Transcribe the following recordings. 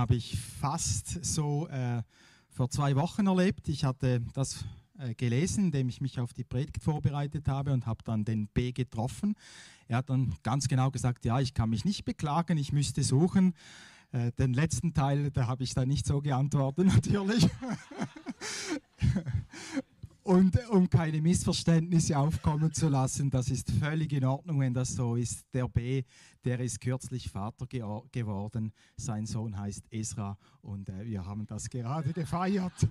habe ich fast so äh, vor zwei Wochen erlebt. Ich hatte das äh, gelesen, indem ich mich auf die Predigt vorbereitet habe und habe dann den B getroffen. Er hat dann ganz genau gesagt, ja, ich kann mich nicht beklagen, ich müsste suchen. Äh, den letzten Teil, da habe ich dann nicht so geantwortet, natürlich. Und um keine Missverständnisse aufkommen zu lassen, das ist völlig in Ordnung, wenn das so ist. Der B, der ist kürzlich Vater ge geworden. Sein Sohn heißt Esra und äh, wir haben das gerade gefeiert.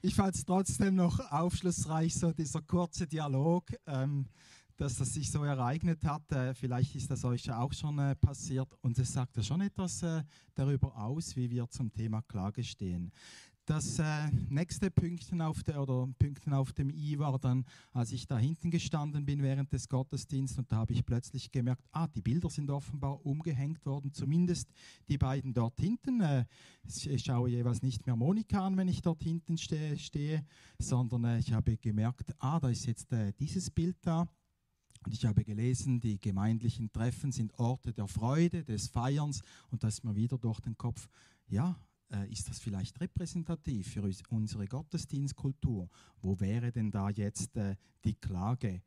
Ich fand es trotzdem noch aufschlussreich, so dieser kurze Dialog. Ähm, dass das sich so ereignet hat. Äh, vielleicht ist das euch auch schon äh, passiert und es sagt ja schon etwas äh, darüber aus, wie wir zum Thema Klage stehen. Das nächste Pünktchen auf, der, oder Pünktchen auf dem I war dann, als ich da hinten gestanden bin während des Gottesdienstes und da habe ich plötzlich gemerkt, ah, die Bilder sind offenbar umgehängt worden, zumindest die beiden dort hinten. Ich schaue jeweils nicht mehr Monika an, wenn ich dort hinten stehe, sondern ich habe gemerkt, ah, da ist jetzt dieses Bild da und ich habe gelesen, die gemeindlichen Treffen sind Orte der Freude, des Feierns. Und da ist mir wieder durch den Kopf, ja, äh, ist das vielleicht repräsentativ für unsere Gottesdienstkultur? Wo wäre denn da jetzt äh, die Klage?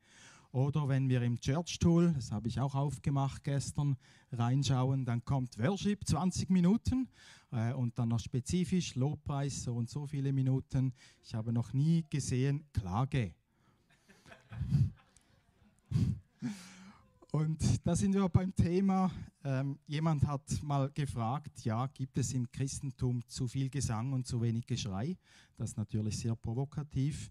Oder wenn wir im Church Tool, das habe ich auch aufgemacht gestern, reinschauen, dann kommt Worship 20 Minuten äh, und dann noch spezifisch Lobpreis so und so viele Minuten. Ich habe noch nie gesehen Klage. Und da sind wir beim Thema, ähm, jemand hat mal gefragt, ja, gibt es im Christentum zu viel Gesang und zu wenig Geschrei? Das ist natürlich sehr provokativ.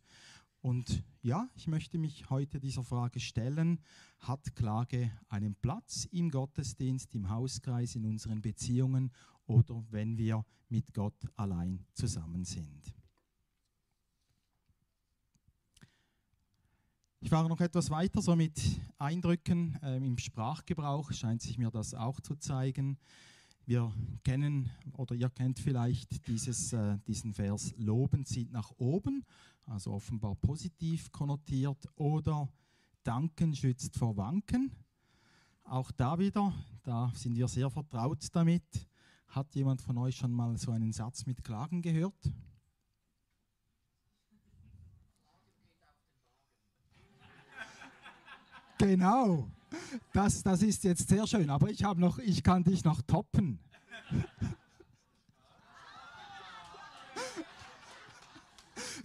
Und ja, ich möchte mich heute dieser Frage stellen, hat Klage einen Platz im Gottesdienst, im Hauskreis, in unseren Beziehungen oder wenn wir mit Gott allein zusammen sind? Ich fahre noch etwas weiter, so mit Eindrücken äh, im Sprachgebrauch scheint sich mir das auch zu zeigen. Wir kennen oder ihr kennt vielleicht dieses, äh, diesen Vers, Loben zieht nach oben, also offenbar positiv konnotiert, oder Danken schützt vor Wanken. Auch da wieder, da sind wir sehr vertraut damit. Hat jemand von euch schon mal so einen Satz mit Klagen gehört? Genau. Das, das ist jetzt sehr schön. Aber ich, noch, ich kann dich noch toppen.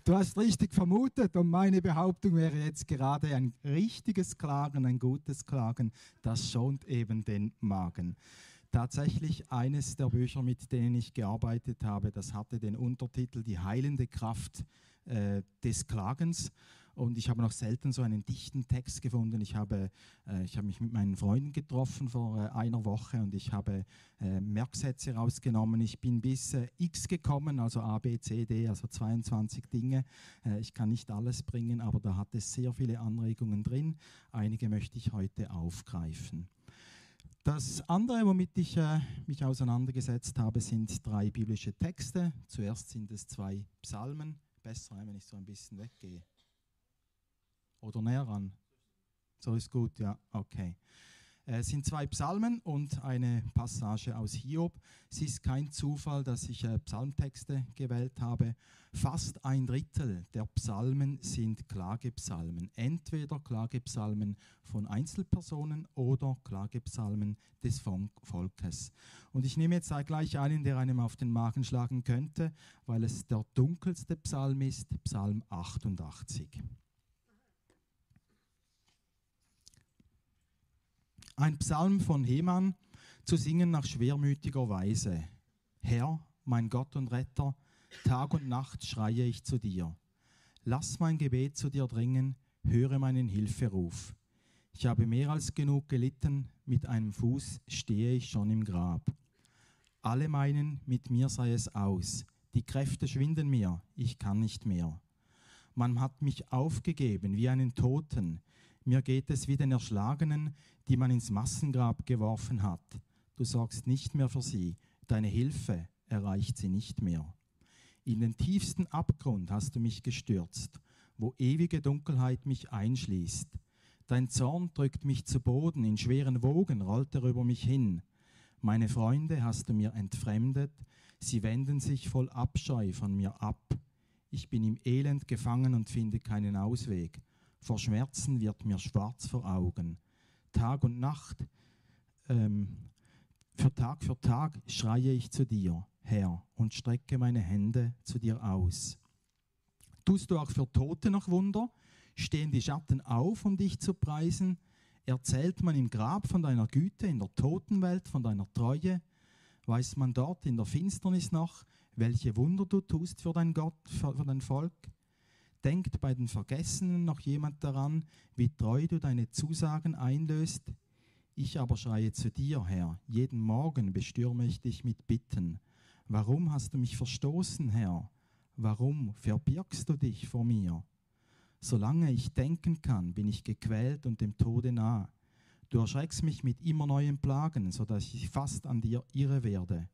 Du hast richtig vermutet und meine Behauptung wäre jetzt gerade ein richtiges Klagen, ein gutes Klagen, das schont eben den Magen. Tatsächlich eines der Bücher, mit denen ich gearbeitet habe, das hatte den Untertitel Die heilende Kraft äh, des Klagens. Und ich habe noch selten so einen dichten Text gefunden. Ich habe, äh, ich habe mich mit meinen Freunden getroffen vor äh, einer Woche und ich habe äh, Merksätze rausgenommen. Ich bin bis äh, X gekommen, also A, B, C, D, also 22 Dinge. Äh, ich kann nicht alles bringen, aber da hat es sehr viele Anregungen drin. Einige möchte ich heute aufgreifen. Das andere, womit ich äh, mich auseinandergesetzt habe, sind drei biblische Texte. Zuerst sind es zwei Psalmen. Besser, wenn ich so ein bisschen weggehe. Oder näher ran? So ist gut, ja, okay. Es sind zwei Psalmen und eine Passage aus Hiob. Es ist kein Zufall, dass ich äh, Psalmtexte gewählt habe. Fast ein Drittel der Psalmen sind Klagepsalmen. Entweder Klagepsalmen von Einzelpersonen oder Klagepsalmen des Volkes. Und ich nehme jetzt gleich einen, der einem auf den Magen schlagen könnte, weil es der dunkelste Psalm ist, Psalm 88. Ein Psalm von Heman zu singen nach schwermütiger Weise. Herr, mein Gott und Retter, Tag und Nacht schreie ich zu dir. Lass mein Gebet zu dir dringen, höre meinen Hilferuf. Ich habe mehr als genug gelitten, mit einem Fuß stehe ich schon im Grab. Alle meinen, mit mir sei es aus, die Kräfte schwinden mir, ich kann nicht mehr. Man hat mich aufgegeben wie einen Toten, mir geht es wie den Erschlagenen, die man ins Massengrab geworfen hat. Du sorgst nicht mehr für sie, deine Hilfe erreicht sie nicht mehr. In den tiefsten Abgrund hast du mich gestürzt, wo ewige Dunkelheit mich einschließt. Dein Zorn drückt mich zu Boden, in schweren Wogen rollt er über mich hin. Meine Freunde hast du mir entfremdet, sie wenden sich voll Abscheu von mir ab. Ich bin im Elend gefangen und finde keinen Ausweg. Vor Schmerzen wird mir schwarz vor Augen. Tag und Nacht, ähm, für Tag für Tag schreie ich zu dir, Herr, und strecke meine Hände zu dir aus. Tust du auch für Tote noch Wunder? Stehen die Schatten auf, um dich zu preisen? Erzählt man im Grab von deiner Güte, in der Totenwelt von deiner Treue? Weiß man dort in der Finsternis noch, welche Wunder du tust für dein Gott, für dein Volk? Denkt bei den Vergessenen noch jemand daran, wie treu du deine Zusagen einlöst? Ich aber schreie zu dir, Herr, jeden Morgen bestürme ich dich mit Bitten. Warum hast du mich verstoßen, Herr? Warum verbirgst du dich vor mir? Solange ich denken kann, bin ich gequält und dem Tode nah. Du erschreckst mich mit immer neuen Plagen, so dass ich fast an dir irre werde.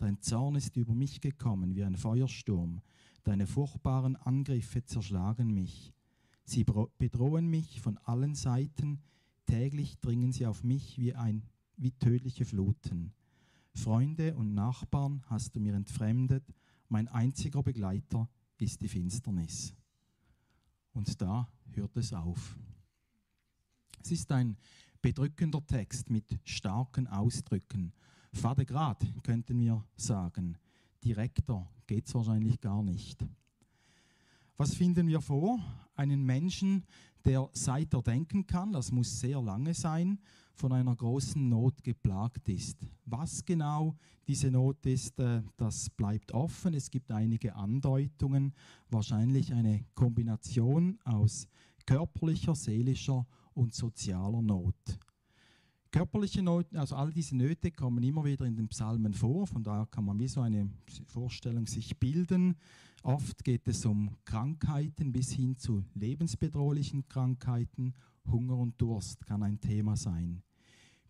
Dein Zorn ist über mich gekommen wie ein Feuersturm. Deine furchtbaren Angriffe zerschlagen mich. Sie bedrohen mich von allen Seiten. Täglich dringen sie auf mich wie, ein, wie tödliche Fluten. Freunde und Nachbarn hast du mir entfremdet. Mein einziger Begleiter ist die Finsternis. Und da hört es auf. Es ist ein bedrückender Text mit starken Ausdrücken. Fade grad, könnten wir sagen. Direkter geht es wahrscheinlich gar nicht. Was finden wir vor? Einen Menschen, der seit er denken kann, das muss sehr lange sein, von einer großen Not geplagt ist. Was genau diese Not ist, äh, das bleibt offen. Es gibt einige Andeutungen, wahrscheinlich eine Kombination aus körperlicher, seelischer und sozialer Not. Körperliche Not, also all diese Nöte kommen immer wieder in den Psalmen vor, von daher kann man wie so eine Vorstellung sich bilden. Oft geht es um Krankheiten bis hin zu lebensbedrohlichen Krankheiten. Hunger und Durst kann ein Thema sein.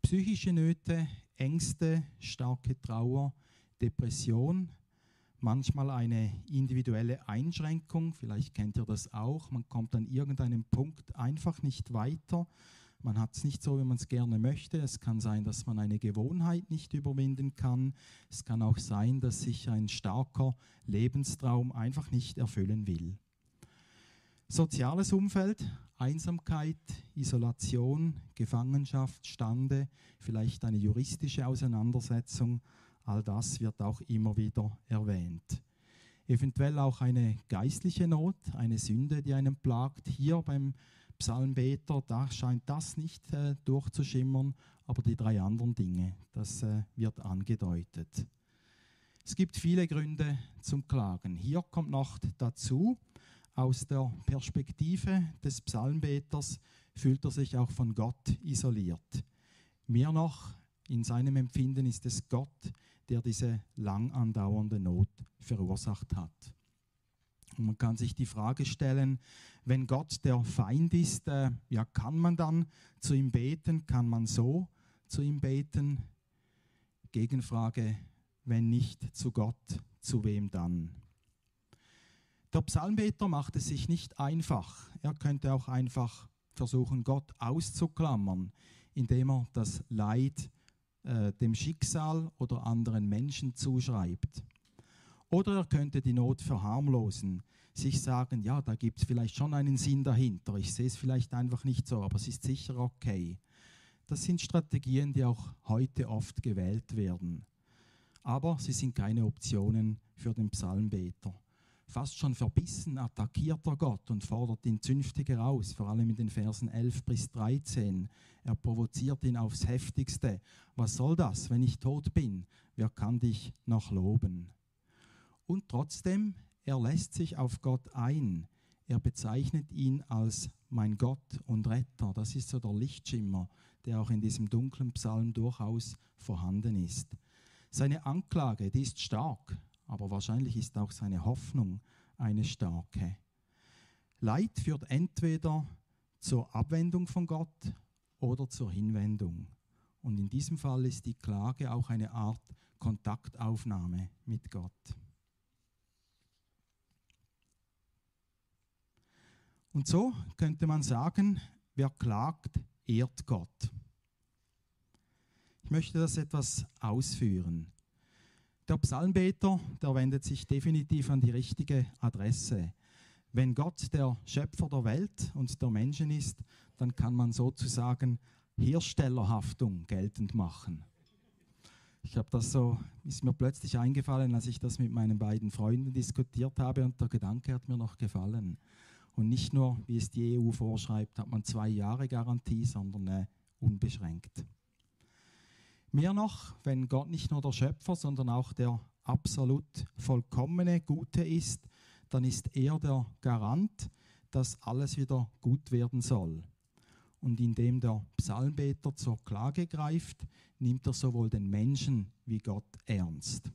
Psychische Nöte, Ängste, starke Trauer, Depression, manchmal eine individuelle Einschränkung, vielleicht kennt ihr das auch, man kommt an irgendeinem Punkt einfach nicht weiter man hat es nicht so, wie man es gerne möchte. Es kann sein, dass man eine Gewohnheit nicht überwinden kann. Es kann auch sein, dass sich ein starker Lebenstraum einfach nicht erfüllen will. Soziales Umfeld, Einsamkeit, Isolation, Gefangenschaft, Stande, vielleicht eine juristische Auseinandersetzung, all das wird auch immer wieder erwähnt. Eventuell auch eine geistliche Not, eine Sünde, die einen plagt. Hier beim Psalmbeter, da scheint das nicht äh, durchzuschimmern, aber die drei anderen Dinge, das äh, wird angedeutet. Es gibt viele Gründe zum Klagen. Hier kommt noch dazu, aus der Perspektive des Psalmbeters fühlt er sich auch von Gott isoliert. Mehr noch, in seinem Empfinden ist es Gott, der diese lang andauernde Not verursacht hat. Und man kann sich die Frage stellen, wenn Gott der Feind ist, äh, ja, kann man dann zu ihm beten? Kann man so zu ihm beten? Gegenfrage, wenn nicht zu Gott, zu wem dann? Der Psalmbeter macht es sich nicht einfach. Er könnte auch einfach versuchen, Gott auszuklammern, indem er das Leid äh, dem Schicksal oder anderen Menschen zuschreibt. Oder er könnte die Not verharmlosen, sich sagen, ja, da gibt es vielleicht schon einen Sinn dahinter. Ich sehe es vielleicht einfach nicht so, aber es ist sicher okay. Das sind Strategien, die auch heute oft gewählt werden. Aber sie sind keine Optionen für den Psalmbeter. Fast schon verbissen attackiert er Gott und fordert ihn zünftig heraus, vor allem in den Versen 11 bis 13. Er provoziert ihn aufs heftigste. Was soll das, wenn ich tot bin? Wer kann dich noch loben? Und trotzdem, er lässt sich auf Gott ein. Er bezeichnet ihn als mein Gott und Retter. Das ist so der Lichtschimmer, der auch in diesem dunklen Psalm durchaus vorhanden ist. Seine Anklage, die ist stark, aber wahrscheinlich ist auch seine Hoffnung eine starke. Leid führt entweder zur Abwendung von Gott oder zur Hinwendung. Und in diesem Fall ist die Klage auch eine Art Kontaktaufnahme mit Gott. Und so könnte man sagen, wer klagt, ehrt Gott. Ich möchte das etwas ausführen. Der Psalmbeter, der wendet sich definitiv an die richtige Adresse. Wenn Gott der Schöpfer der Welt und der Menschen ist, dann kann man sozusagen Herstellerhaftung geltend machen. Ich habe das so, ist mir plötzlich eingefallen, als ich das mit meinen beiden Freunden diskutiert habe und der Gedanke hat mir noch gefallen. Und nicht nur, wie es die EU vorschreibt, hat man zwei Jahre Garantie, sondern äh, unbeschränkt. Mehr noch, wenn Gott nicht nur der Schöpfer, sondern auch der absolut vollkommene Gute ist, dann ist er der Garant, dass alles wieder gut werden soll. Und indem der Psalmbeter zur Klage greift, nimmt er sowohl den Menschen wie Gott ernst.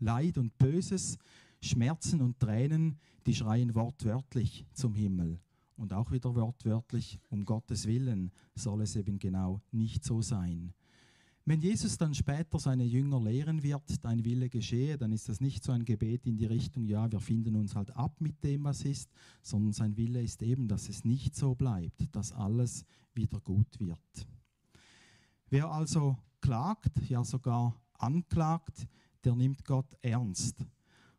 Leid und Böses, Schmerzen und Tränen, die schreien wortwörtlich zum Himmel. Und auch wieder wortwörtlich, um Gottes Willen soll es eben genau nicht so sein. Wenn Jesus dann später seine Jünger lehren wird, dein Wille geschehe, dann ist das nicht so ein Gebet in die Richtung, ja, wir finden uns halt ab mit dem, was ist, sondern sein Wille ist eben, dass es nicht so bleibt, dass alles wieder gut wird. Wer also klagt, ja sogar anklagt, der nimmt Gott ernst.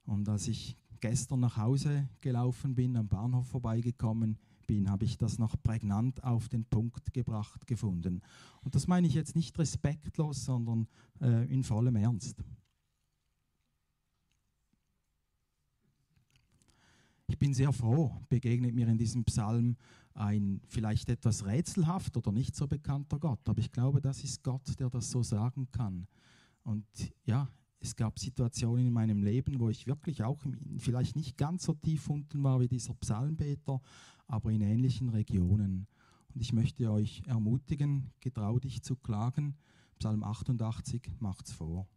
Und als ich gestern nach Hause gelaufen bin, am Bahnhof vorbeigekommen bin, habe ich das noch prägnant auf den Punkt gebracht gefunden. Und das meine ich jetzt nicht respektlos, sondern äh, in vollem Ernst. Ich bin sehr froh, begegnet mir in diesem Psalm ein vielleicht etwas rätselhaft oder nicht so bekannter Gott. Aber ich glaube, das ist Gott, der das so sagen kann. Und ja, es gab Situationen in meinem Leben, wo ich wirklich auch vielleicht nicht ganz so tief unten war wie dieser Psalmbeter, aber in ähnlichen Regionen. Und ich möchte euch ermutigen, getrau dich zu klagen. Psalm 88 macht's vor.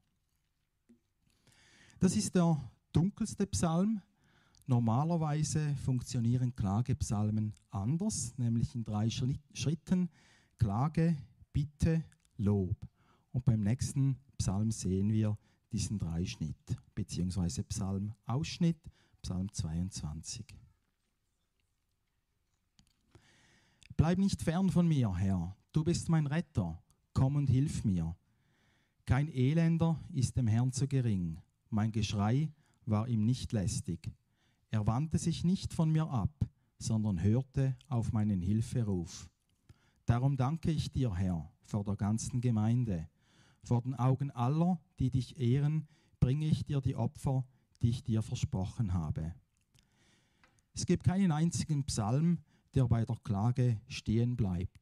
Das ist der dunkelste Psalm. Normalerweise funktionieren Klagepsalmen anders, nämlich in drei Schritten. Klage, Bitte, Lob. Und beim nächsten Psalm sehen wir diesen Dreischnitt, beziehungsweise Psalm-Ausschnitt, Psalm 22. Bleib nicht fern von mir, Herr, du bist mein Retter, komm und hilf mir. Kein Elender ist dem Herrn zu gering, mein Geschrei war ihm nicht lästig. Er wandte sich nicht von mir ab, sondern hörte auf meinen Hilferuf. Darum danke ich dir, Herr, vor der ganzen Gemeinde. Vor den Augen aller, die dich ehren, bringe ich dir die Opfer, die ich dir versprochen habe. Es gibt keinen einzigen Psalm, der bei der Klage stehen bleibt.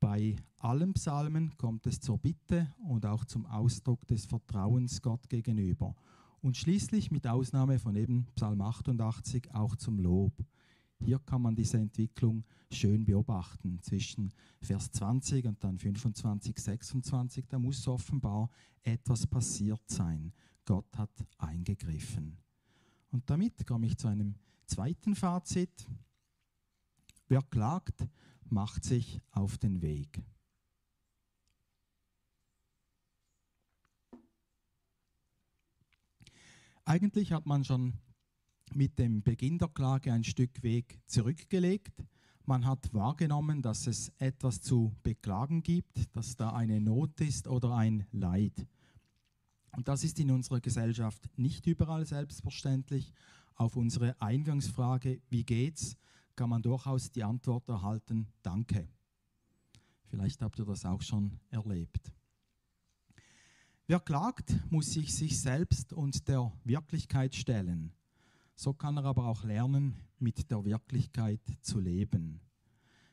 Bei allen Psalmen kommt es zur Bitte und auch zum Ausdruck des Vertrauens Gott gegenüber. Und schließlich mit Ausnahme von eben Psalm 88 auch zum Lob. Hier kann man diese Entwicklung schön beobachten zwischen Vers 20 und dann 25, 26. Da muss offenbar etwas passiert sein. Gott hat eingegriffen. Und damit komme ich zu einem zweiten Fazit. Wer klagt, macht sich auf den Weg. Eigentlich hat man schon mit dem Beginn der Klage ein Stück Weg zurückgelegt. Man hat wahrgenommen, dass es etwas zu beklagen gibt, dass da eine Not ist oder ein Leid. Und das ist in unserer Gesellschaft nicht überall selbstverständlich. Auf unsere Eingangsfrage, wie geht's, kann man durchaus die Antwort erhalten, danke. Vielleicht habt ihr das auch schon erlebt. Wer klagt, muss sich sich selbst und der Wirklichkeit stellen. So kann er aber auch lernen, mit der Wirklichkeit zu leben.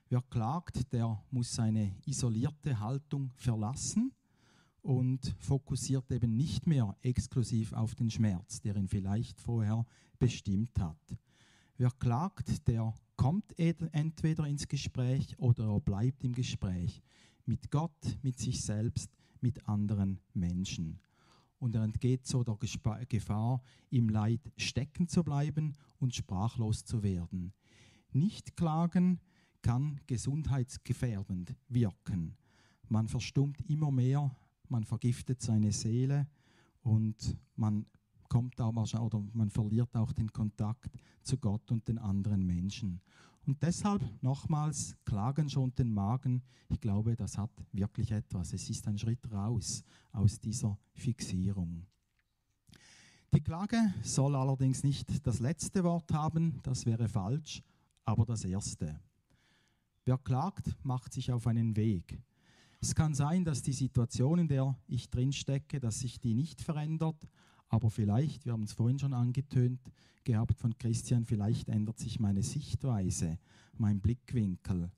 Wer klagt, der muss seine isolierte Haltung verlassen und fokussiert eben nicht mehr exklusiv auf den Schmerz, der ihn vielleicht vorher bestimmt hat. Wer klagt, der kommt entweder ins Gespräch oder er bleibt im Gespräch mit Gott, mit sich selbst, mit anderen Menschen. Und er entgeht so der Gefahr, im Leid stecken zu bleiben und sprachlos zu werden. Nicht klagen kann gesundheitsgefährdend wirken. Man verstummt immer mehr, man vergiftet seine Seele und man kommt auch oder man verliert auch den Kontakt zu Gott und den anderen Menschen. Und deshalb nochmals, Klagen schont den Magen. Ich glaube, das hat wirklich etwas. Es ist ein Schritt raus aus dieser Fixierung. Die Klage soll allerdings nicht das letzte Wort haben, das wäre falsch, aber das erste. Wer klagt, macht sich auf einen Weg. Es kann sein, dass die Situation, in der ich drin stecke, dass sich die nicht verändert, aber vielleicht, wir haben es vorhin schon angetönt gehabt von Christian, vielleicht ändert sich meine Sichtweise, mein Blickwinkel.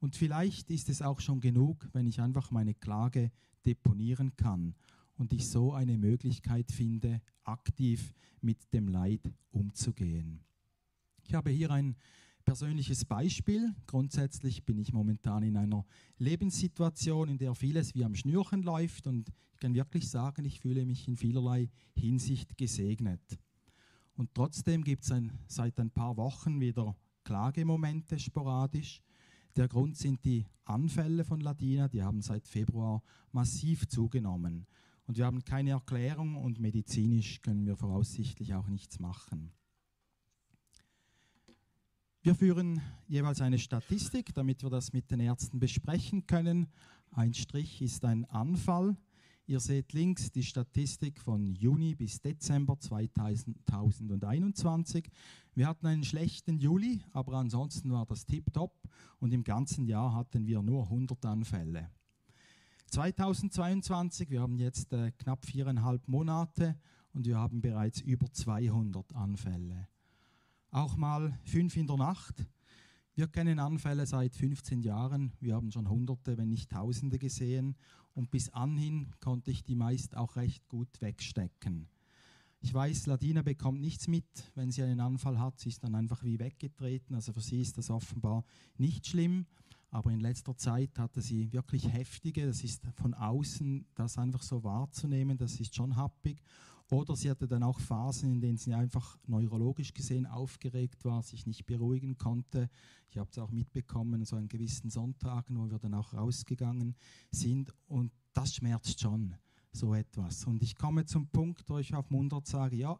Und vielleicht ist es auch schon genug, wenn ich einfach meine Klage deponieren kann und ich so eine Möglichkeit finde, aktiv mit dem Leid umzugehen. Ich habe hier ein persönliches Beispiel. Grundsätzlich bin ich momentan in einer Lebenssituation, in der vieles wie am Schnürchen läuft und ich kann wirklich sagen, ich fühle mich in vielerlei Hinsicht gesegnet. Und trotzdem gibt es ein, seit ein paar Wochen wieder Klagemomente sporadisch. Der Grund sind die Anfälle von Ladina, die haben seit Februar massiv zugenommen. Und wir haben keine Erklärung und medizinisch können wir voraussichtlich auch nichts machen. Wir führen jeweils eine Statistik, damit wir das mit den Ärzten besprechen können. Ein Strich ist ein Anfall. Ihr seht links die Statistik von Juni bis Dezember 2021. Wir hatten einen schlechten Juli, aber ansonsten war das tiptop und im ganzen Jahr hatten wir nur 100 Anfälle. 2022, wir haben jetzt äh, knapp viereinhalb Monate und wir haben bereits über 200 Anfälle auch mal fünf in der Nacht. Wir kennen Anfälle seit 15 Jahren. Wir haben schon Hunderte, wenn nicht Tausende gesehen. Und bis anhin konnte ich die meist auch recht gut wegstecken. Ich weiß, Ladina bekommt nichts mit, wenn sie einen Anfall hat. Sie ist dann einfach wie weggetreten. Also für sie ist das offenbar nicht schlimm. Aber in letzter Zeit hatte sie wirklich heftige, das ist von außen, das einfach so wahrzunehmen, das ist schon happig. Oder sie hatte dann auch Phasen, in denen sie einfach neurologisch gesehen aufgeregt war, sich nicht beruhigen konnte. Ich habe es auch mitbekommen, so an gewissen Sonntagen, wo wir dann auch rausgegangen sind. Und das schmerzt schon, so etwas. Und ich komme zum Punkt, wo ich auf Mundart sage, ja,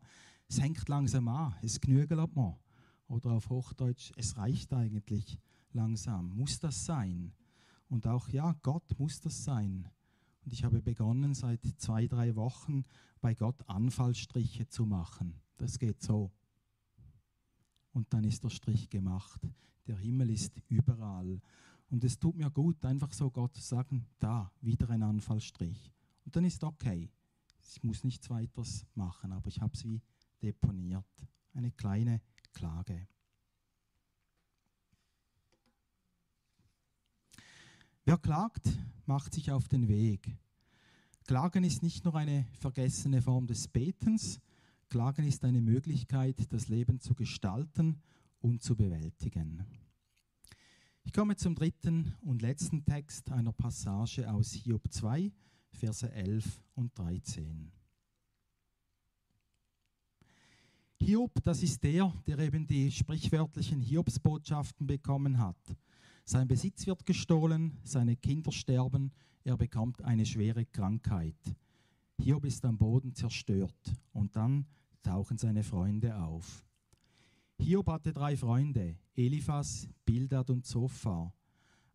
es hängt langsam an, es genügelt mir. Oder auf Hochdeutsch, es reicht eigentlich langsam. Muss das sein? Und auch, ja, Gott muss das sein. Und ich habe begonnen, seit zwei, drei Wochen bei Gott Anfallstriche zu machen. Das geht so. Und dann ist der Strich gemacht. Der Himmel ist überall. Und es tut mir gut, einfach so Gott zu sagen, da, wieder ein Anfallstrich. Und dann ist okay. Ich muss nichts weiteres machen, aber ich habe es wie deponiert. Eine kleine Klage. Wer klagt, macht sich auf den Weg. Klagen ist nicht nur eine vergessene Form des Betens, Klagen ist eine Möglichkeit, das Leben zu gestalten und zu bewältigen. Ich komme zum dritten und letzten Text einer Passage aus Hiob 2, Verse 11 und 13. Hiob, das ist der, der eben die sprichwörtlichen Hiobsbotschaften bekommen hat. Sein Besitz wird gestohlen, seine Kinder sterben, er bekommt eine schwere Krankheit. Hiob ist am Boden zerstört und dann tauchen seine Freunde auf. Hiob hatte drei Freunde, Eliphas, Bildad und Zophar.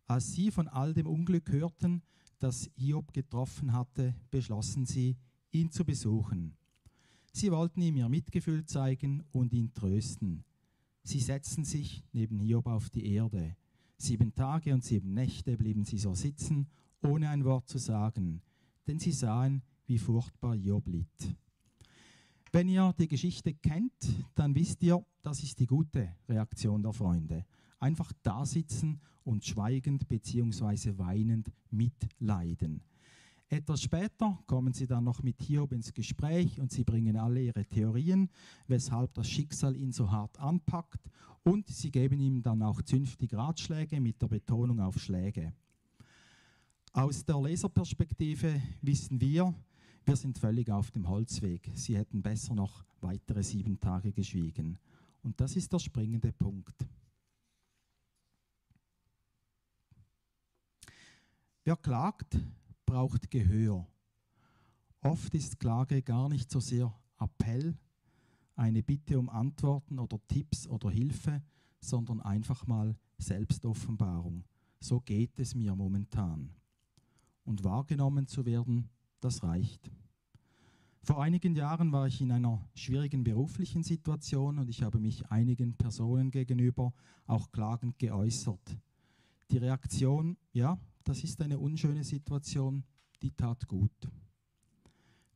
Als sie von all dem Unglück hörten, das Hiob getroffen hatte, beschlossen sie, ihn zu besuchen. Sie wollten ihm ihr Mitgefühl zeigen und ihn trösten. Sie setzten sich neben Hiob auf die Erde. Sieben Tage und sieben Nächte blieben sie so sitzen, ohne ein Wort zu sagen, denn sie sahen, wie furchtbar Job litt. Wenn ihr die Geschichte kennt, dann wisst ihr, das ist die gute Reaktion der Freunde. Einfach da sitzen und schweigend bzw. weinend mitleiden. Etwas später kommen sie dann noch mit Hiob ins Gespräch und sie bringen alle ihre Theorien, weshalb das Schicksal ihn so hart anpackt und sie geben ihm dann auch zünftig Ratschläge mit der Betonung auf Schläge. Aus der Leserperspektive wissen wir, wir sind völlig auf dem Holzweg. Sie hätten besser noch weitere sieben Tage geschwiegen. Und das ist der springende Punkt. Wer klagt, braucht Gehör. Oft ist Klage gar nicht so sehr Appell, eine Bitte um Antworten oder Tipps oder Hilfe, sondern einfach mal Selbstoffenbarung. So geht es mir momentan. Und wahrgenommen zu werden, das reicht. Vor einigen Jahren war ich in einer schwierigen beruflichen Situation und ich habe mich einigen Personen gegenüber auch klagend geäußert. Die Reaktion, ja, das ist eine unschöne Situation, die tat gut.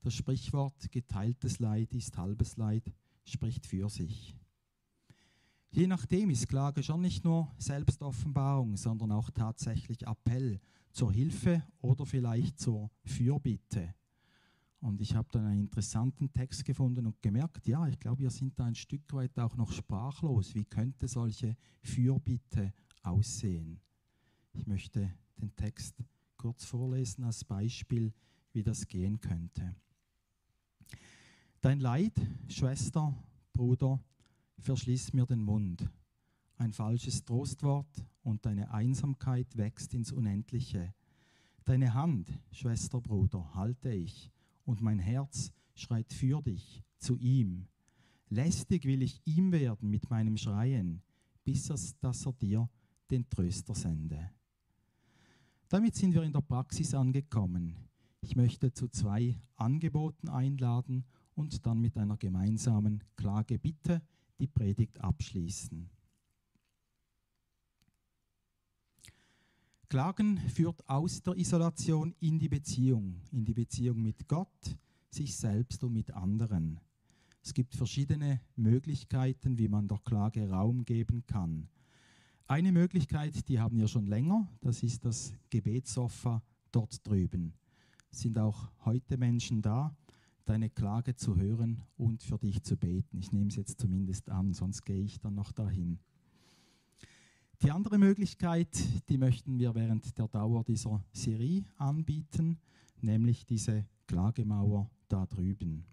Das Sprichwort geteiltes Leid ist halbes Leid spricht für sich. Je nachdem ist Klage schon nicht nur Selbstoffenbarung, sondern auch tatsächlich Appell zur Hilfe oder vielleicht zur Fürbitte. Und ich habe dann einen interessanten Text gefunden und gemerkt, ja, ich glaube, wir sind da ein Stück weit auch noch sprachlos. Wie könnte solche Fürbitte aussehen? Ich möchte den Text kurz vorlesen als Beispiel, wie das gehen könnte. Dein Leid, Schwester, Bruder, verschließ mir den Mund. Ein falsches Trostwort und deine Einsamkeit wächst ins Unendliche. Deine Hand, Schwester, Bruder, halte ich, und mein Herz schreit für dich zu ihm. Lästig will ich ihm werden mit meinem Schreien, bis es, dass er dir den Tröster sende. Damit sind wir in der Praxis angekommen. Ich möchte zu zwei Angeboten einladen und dann mit einer gemeinsamen Klage bitte die Predigt abschließen. Klagen führt aus der Isolation in die Beziehung, in die Beziehung mit Gott, sich selbst und mit anderen. Es gibt verschiedene Möglichkeiten, wie man der Klage Raum geben kann. Eine Möglichkeit, die haben wir schon länger, das ist das Gebetssofa dort drüben. Sind auch heute Menschen da, deine Klage zu hören und für dich zu beten. Ich nehme es jetzt zumindest an, sonst gehe ich dann noch dahin. Die andere Möglichkeit, die möchten wir während der Dauer dieser Serie anbieten, nämlich diese Klagemauer da drüben.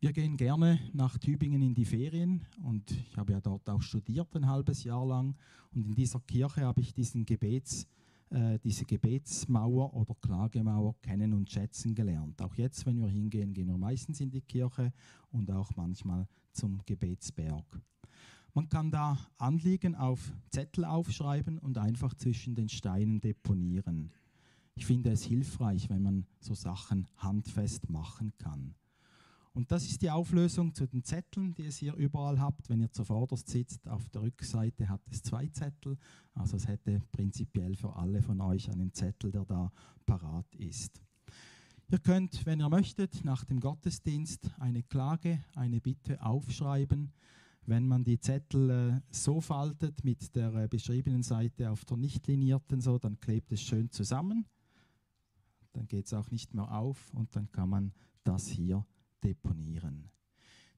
Wir gehen gerne nach Tübingen in die Ferien und ich habe ja dort auch studiert ein halbes Jahr lang und in dieser Kirche habe ich diesen Gebets äh, diese Gebetsmauer oder Klagemauer kennen und schätzen gelernt. Auch jetzt, wenn wir hingehen, gehen wir meistens in die Kirche und auch manchmal zum Gebetsberg. Man kann da Anliegen auf Zettel aufschreiben und einfach zwischen den Steinen deponieren. Ich finde es hilfreich, wenn man so Sachen handfest machen kann. Und das ist die Auflösung zu den Zetteln, die es hier überall habt. Wenn ihr zuvorderst sitzt, auf der Rückseite hat es zwei Zettel. Also es hätte prinzipiell für alle von euch einen Zettel, der da parat ist. Ihr könnt, wenn ihr möchtet, nach dem Gottesdienst eine Klage, eine Bitte aufschreiben. Wenn man die Zettel äh, so faltet mit der äh, beschriebenen Seite auf der nicht linierten, so, dann klebt es schön zusammen. Dann geht es auch nicht mehr auf und dann kann man das hier deponieren.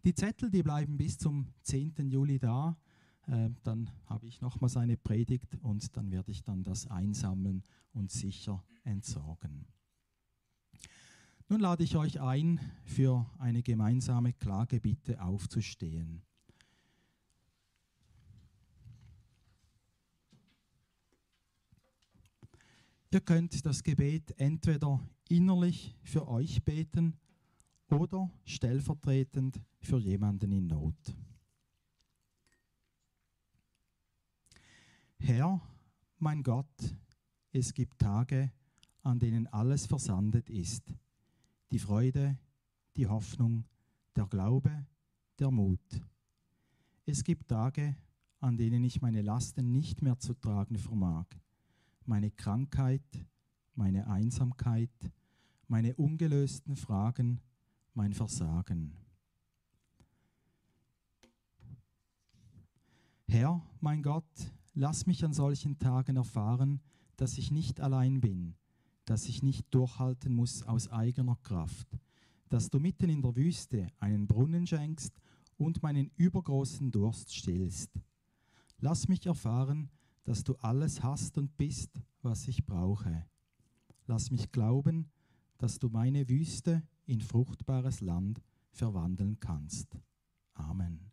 Die Zettel, die bleiben bis zum 10. Juli da. Äh, dann habe ich nochmals eine Predigt und dann werde ich dann das einsammeln und sicher entsorgen. Nun lade ich euch ein, für eine gemeinsame Klagebitte aufzustehen. Ihr könnt das Gebet entweder innerlich für euch beten oder stellvertretend für jemanden in Not. Herr, mein Gott, es gibt Tage, an denen alles versandet ist. Die Freude, die Hoffnung, der Glaube, der Mut. Es gibt Tage, an denen ich meine Lasten nicht mehr zu tragen vermag. Meine Krankheit, meine Einsamkeit, meine ungelösten Fragen, mein Versagen. Herr, mein Gott, lass mich an solchen Tagen erfahren, dass ich nicht allein bin, dass ich nicht durchhalten muss aus eigener Kraft, dass du mitten in der Wüste einen Brunnen schenkst und meinen übergroßen Durst stillst. Lass mich erfahren, dass du alles hast und bist, was ich brauche. Lass mich glauben, dass du meine Wüste in fruchtbares Land verwandeln kannst. Amen.